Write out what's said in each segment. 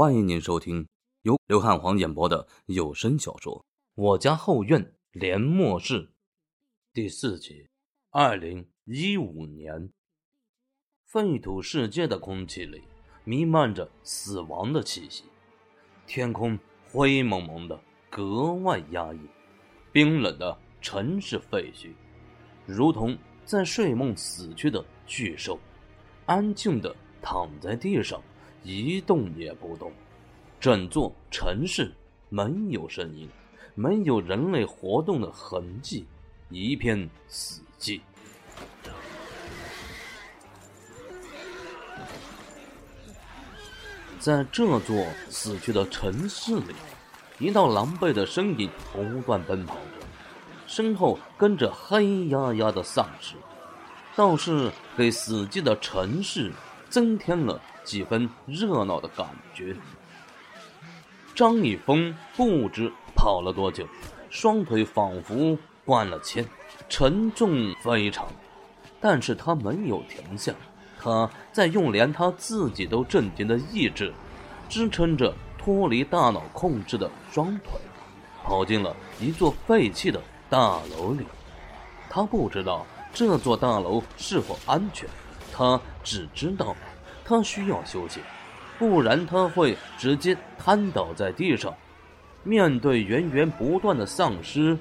欢迎您收听由刘汉皇演播的有声小说《我家后院连末世》第四集。二零一五年，废土世界的空气里弥漫着死亡的气息，天空灰蒙蒙的，格外压抑。冰冷的城市废墟，如同在睡梦死去的巨兽，安静的躺在地上。一动也不动，整座城市没有声音，没有人类活动的痕迹，一片死寂。在这座死去的城市里，一道狼狈的身影不断奔跑着，身后跟着黑压压的丧尸，倒是给死寂的城市增添了。几分热闹的感觉。张一峰不知跑了多久，双腿仿佛灌了铅，沉重非常。但是他没有停下，他在用连他自己都震惊的意志，支撑着脱离大脑控制的双腿，跑进了一座废弃的大楼里。他不知道这座大楼是否安全，他只知道。他需要休息，不然他会直接瘫倒在地上。面对源源不断的丧尸，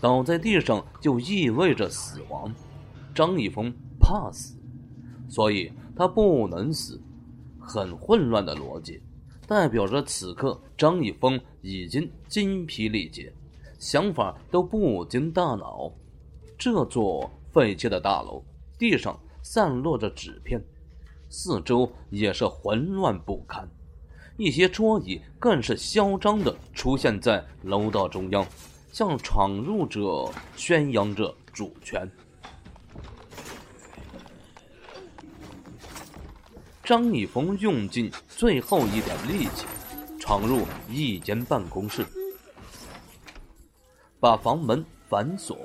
倒在地上就意味着死亡。张一峰怕死，所以他不能死。很混乱的逻辑，代表着此刻张一峰已经精疲力竭，想法都不经大脑。这座废弃的大楼，地上散落着纸片。四周也是混乱不堪，一些桌椅更是嚣张的出现在楼道中央，向闯入者宣扬着主权。张一峰用尽最后一点力气，闯入一间办公室，把房门反锁，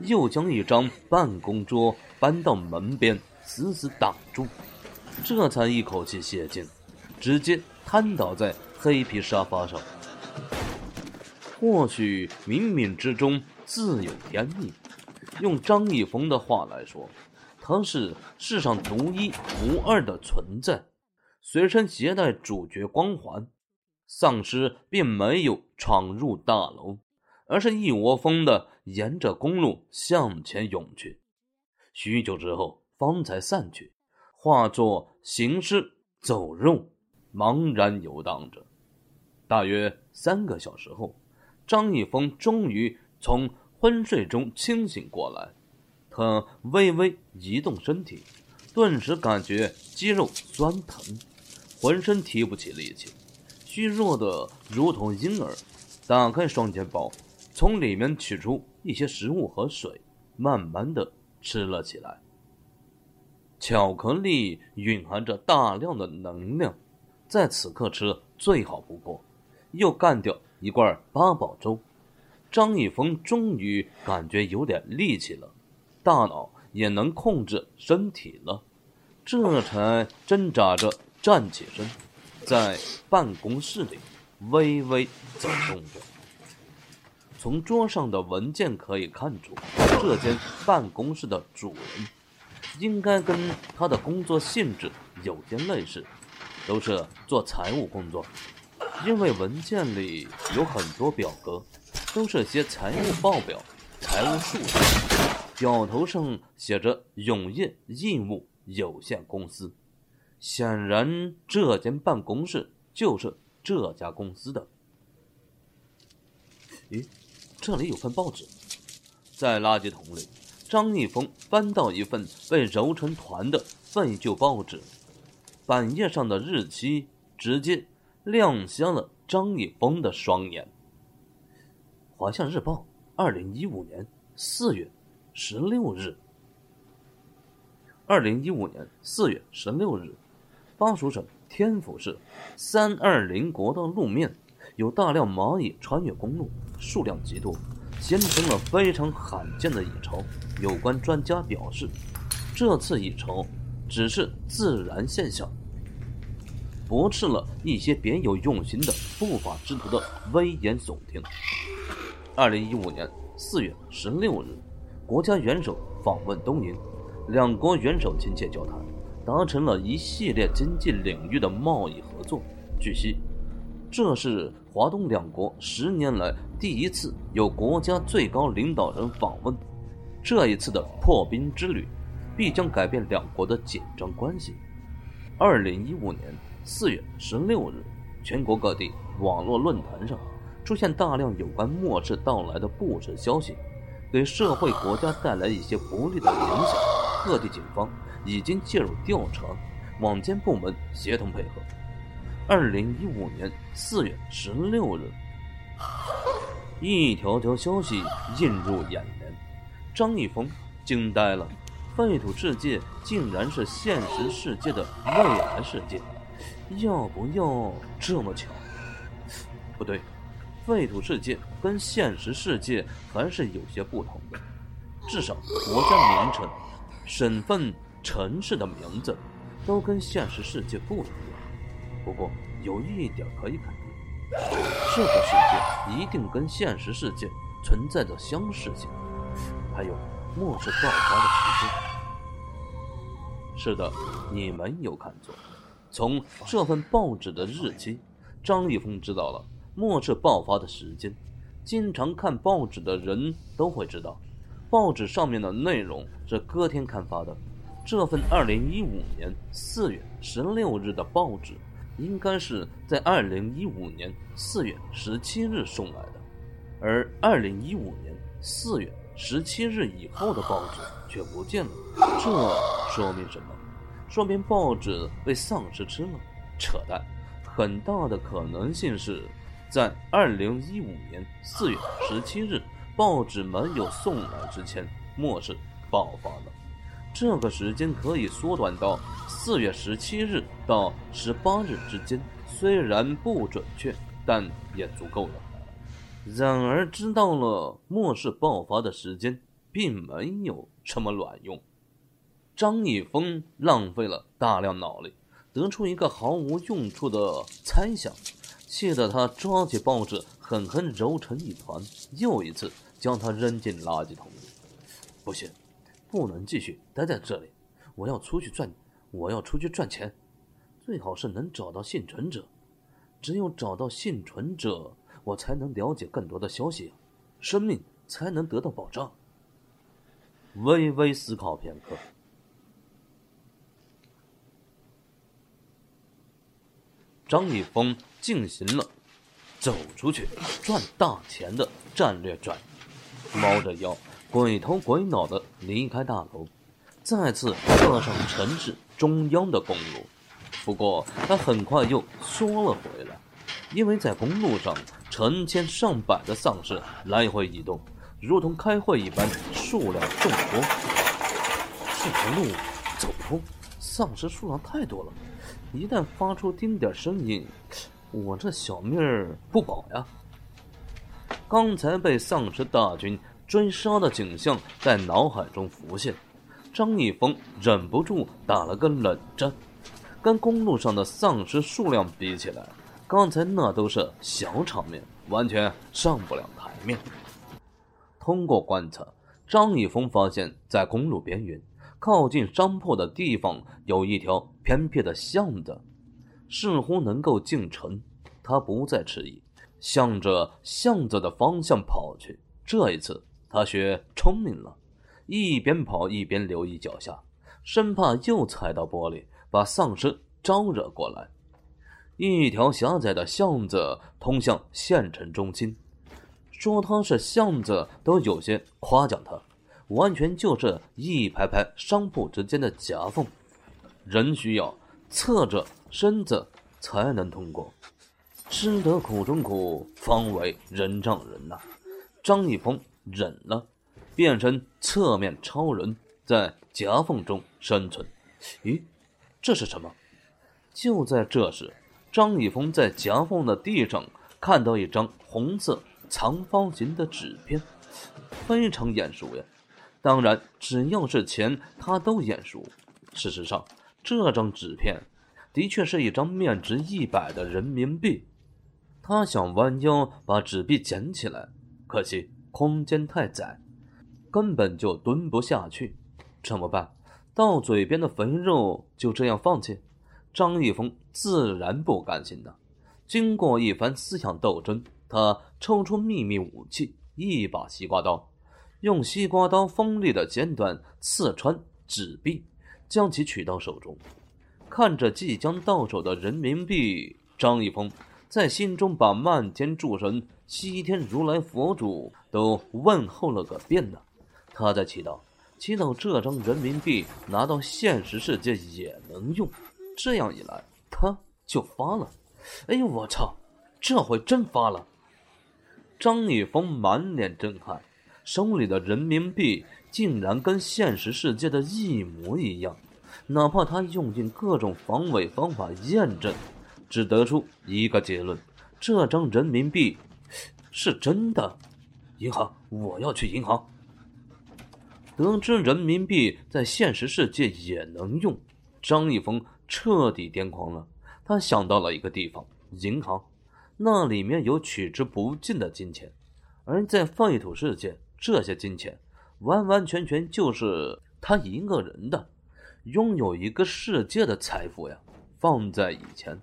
又将一张办公桌。搬到门边，死死挡住，这才一口气泄尽，直接瘫倒在黑皮沙发上。或许冥冥之中自有天意，用张一峰的话来说，他是世上独一无二的存在，随身携带主角光环。丧尸并没有闯入大楼，而是一窝蜂的沿着公路向前涌去。许久之后，方才散去，化作行尸走肉，茫然游荡着。大约三个小时后，张一峰终于从昏睡中清醒过来。他微微移动身体，顿时感觉肌肉酸疼，浑身提不起力气，虚弱的如同婴儿。打开双肩包，从里面取出一些食物和水，慢慢的。吃了起来。巧克力蕴含着大量的能量，在此刻吃最好不过。又干掉一罐八宝粥，张一峰终于感觉有点力气了，大脑也能控制身体了，这才挣扎着站起身，在办公室里微微走动着。从桌上的文件可以看出，这间办公室的主人应该跟他的工作性质有些类似，都是做财务工作。因为文件里有很多表格，都是些财务报表、财务数据，表头上写着“永业印务有限公司”，显然这间办公室就是这家公司的。咦？这里有份报纸，在垃圾桶里，张一峰翻到一份被揉成团的废旧报纸，版页上的日期直接亮瞎了张一峰的双眼。《华夏日报》二零一五年四月十六日。二零一五年四月十六日，巴蜀省天府市三二零国道路面。有大量蚂蚁穿越公路，数量极多，形成了非常罕见的蚁巢。有关专家表示，这次蚁巢只是自然现象，驳斥了一些别有用心的不法之徒的危言耸听。二零一五年四月十六日，国家元首访问东宁，两国元首亲切交谈，达成了一系列经济领域的贸易合作。据悉，这是华东两国十年来第一次有国家最高领导人访问。这一次的破冰之旅，必将改变两国的紧张关系。二零一五年四月十六日，全国各地网络论坛上出现大量有关末世到来的不实消息，给社会国家带来一些不利的影响。各地警方已经介入调查，网监部门协同配合。二零一五年四月十六日，一条条消息映入眼帘，张一峰惊呆了。废土世界竟然是现实世界的未来世界，要不要这么巧？不对，废土世界跟现实世界还是有些不同的，至少国家名称、省份、城市的名字都跟现实世界不一样。不过有一点可以肯定，这个世界一定跟现实世界存在着相似性。还有末世爆发的时间。是的，你没有看错。从这份报纸的日期，张立峰知道了末世爆发的时间。经常看报纸的人都会知道，报纸上面的内容是隔天刊发的。这份二零一五年四月十六日的报纸。应该是在二零一五年四月十七日送来的，而二零一五年四月十七日以后的报纸却不见了。这说明什么？说明报纸被丧尸吃了？扯淡！很大的可能性是，在二零一五年四月十七日报纸没有送来之前，末世爆发了。这个时间可以缩短到四月十七日到十八日之间，虽然不准确，但也足够了。然而，知道了末世爆发的时间，并没有什么卵用。张一峰浪费了大量脑力，得出一个毫无用处的猜想，气得他抓起报纸狠狠揉成一团，又一次将它扔进垃圾桶里。不行。不能继续待在这里，我要出去赚，我要出去赚钱，最好是能找到幸存者，只有找到幸存者，我才能了解更多的消息，生命才能得到保障。微微思考片刻，张一峰进行了走出去赚大钱的战略转移，猫着腰。鬼头鬼脑的离开大楼，再次踏上城市中央的公路。不过他很快又缩了回来，因为在公路上成千上百的丧尸来回移动，如同开会一般，数量众多。这条路走不通，丧尸数量太多了，一旦发出丁点声音，我这小命儿不保呀！刚才被丧尸大军。追杀的景象在脑海中浮现，张一峰忍不住打了个冷战。跟公路上的丧尸数量比起来，刚才那都是小场面，完全上不了台面。通过观察，张一峰发现，在公路边缘、靠近商铺的地方，有一条偏僻的巷子，似乎能够进城。他不再迟疑，向着巷子的方向跑去。这一次。他学聪明了，一边跑一边留意脚下，生怕又踩到玻璃，把丧尸招惹过来。一条狭窄的巷子通向县城中心，说它是巷子都有些夸奖它，完全就是一排排商铺之间的夹缝，人需要侧着身子才能通过。吃得苦中苦，方为人上人呐！张一峰。忍了，变成侧面超人，在夹缝中生存。咦，这是什么？就在这时，张一峰在夹缝的地上看到一张红色长方形的纸片，非常眼熟呀。当然，只要是钱，他都眼熟。事实上，这张纸片的确是一张面值一百的人民币。他想弯腰把纸币捡起来，可惜空间太窄，根本就蹲不下去。怎么办？到嘴边的肥肉就这样放弃？张一峰自然不甘心的。经过一番思想斗争，他抽出秘密武器——一把西瓜刀，用西瓜刀锋利的尖端刺穿纸币，将其取到手中。看着即将到手的人民币，张一峰。在心中把漫天诸神、西天如来佛祖都问候了个遍呢。他在祈祷，祈祷这张人民币拿到现实世界也能用。这样一来，他就发了。哎呦，我操！这回真发了！张一峰满脸震撼，手里的人民币竟然跟现实世界的一模一样，哪怕他用尽各种防伪方法验证。只得出一个结论：这张人民币是真的。银行，我要去银行。得知人民币在现实世界也能用，张一峰彻底癫狂了。他想到了一个地方——银行，那里面有取之不尽的金钱。而在废土世界，这些金钱完完全全就是他一个人的，拥有一个世界的财富呀！放在以前。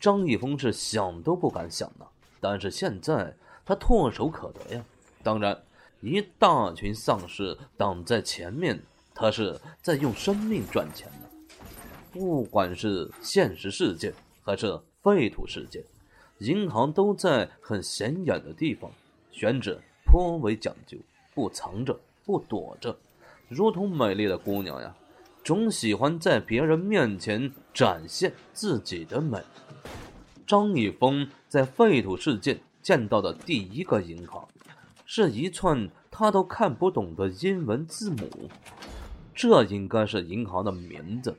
张一峰是想都不敢想的，但是现在他唾手可得呀。当然，一大群丧尸挡在前面，他是在用生命赚钱的。不管是现实世界还是废土世界，银行都在很显眼的地方，选址颇为讲究，不藏着，不躲着，如同美丽的姑娘呀，总喜欢在别人面前展现自己的美。张一峰在废土世界见到的第一个银行，是一串他都看不懂的英文字母，这应该是银行的名字。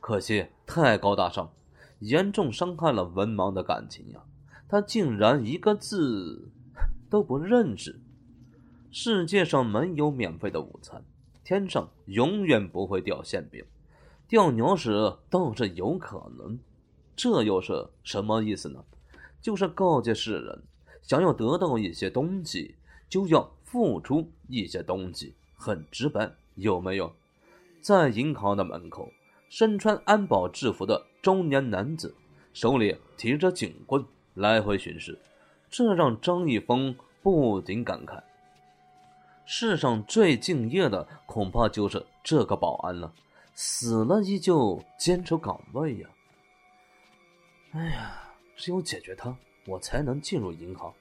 可惜太高大上，严重伤害了文盲的感情呀！他竟然一个字都不认识。世界上没有免费的午餐，天上永远不会掉馅饼，掉鸟屎倒是有可能。这又是什么意思呢？就是告诫世人，想要得到一些东西，就要付出一些东西，很直白，有没有？在银行的门口，身穿安保制服的中年男子，手里提着警棍，来回巡视，这让张一峰不禁感慨：世上最敬业的，恐怕就是这个保安了，死了依旧坚守岗位呀。哎呀，只有解决他，我才能进入银行。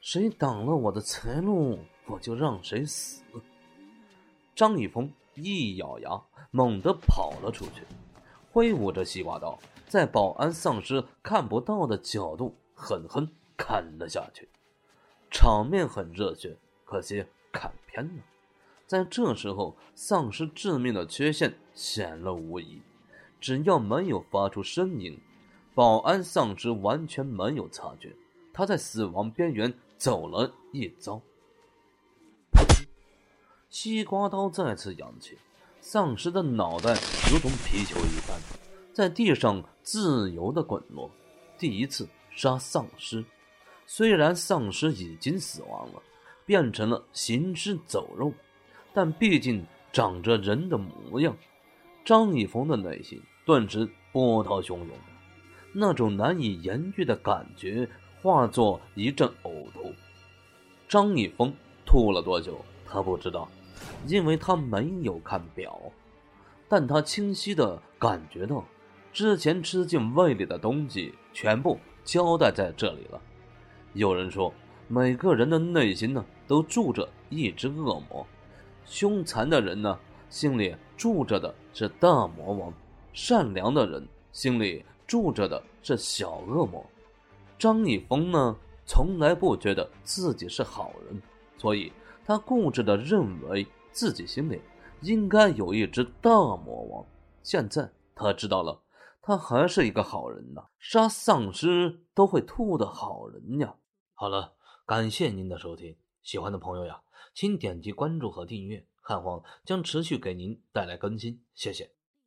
谁挡了我的财路，我就让谁死。张一峰一咬牙，猛地跑了出去，挥舞着西瓜刀，在保安丧尸看不到的角度狠狠砍了下去。场面很热血，可惜砍偏了。在这时候，丧尸致命的缺陷显露无遗，只要没有发出声音。保安丧尸完全没有察觉，他在死亡边缘走了一遭。西瓜刀再次扬起，丧尸的脑袋如同皮球一般，在地上自由的滚落。第一次杀丧尸，虽然丧尸已经死亡了，变成了行尸走肉，但毕竟长着人的模样。张一峰的内心顿时波涛汹涌。那种难以言喻的感觉化作一阵呕吐。张一峰吐了多久？他不知道，因为他没有看表。但他清晰的感觉到，之前吃进胃里的东西全部交代在这里了。有人说，每个人的内心呢，都住着一只恶魔。凶残的人呢，心里住着的是大魔王；善良的人心里。住着的是小恶魔，张一峰呢，从来不觉得自己是好人，所以他固执的认为自己心里应该有一只大魔王。现在他知道了，他还是一个好人呐，杀丧尸都会吐的好人呀。好了，感谢您的收听，喜欢的朋友呀，请点击关注和订阅，汉皇将持续给您带来更新，谢谢。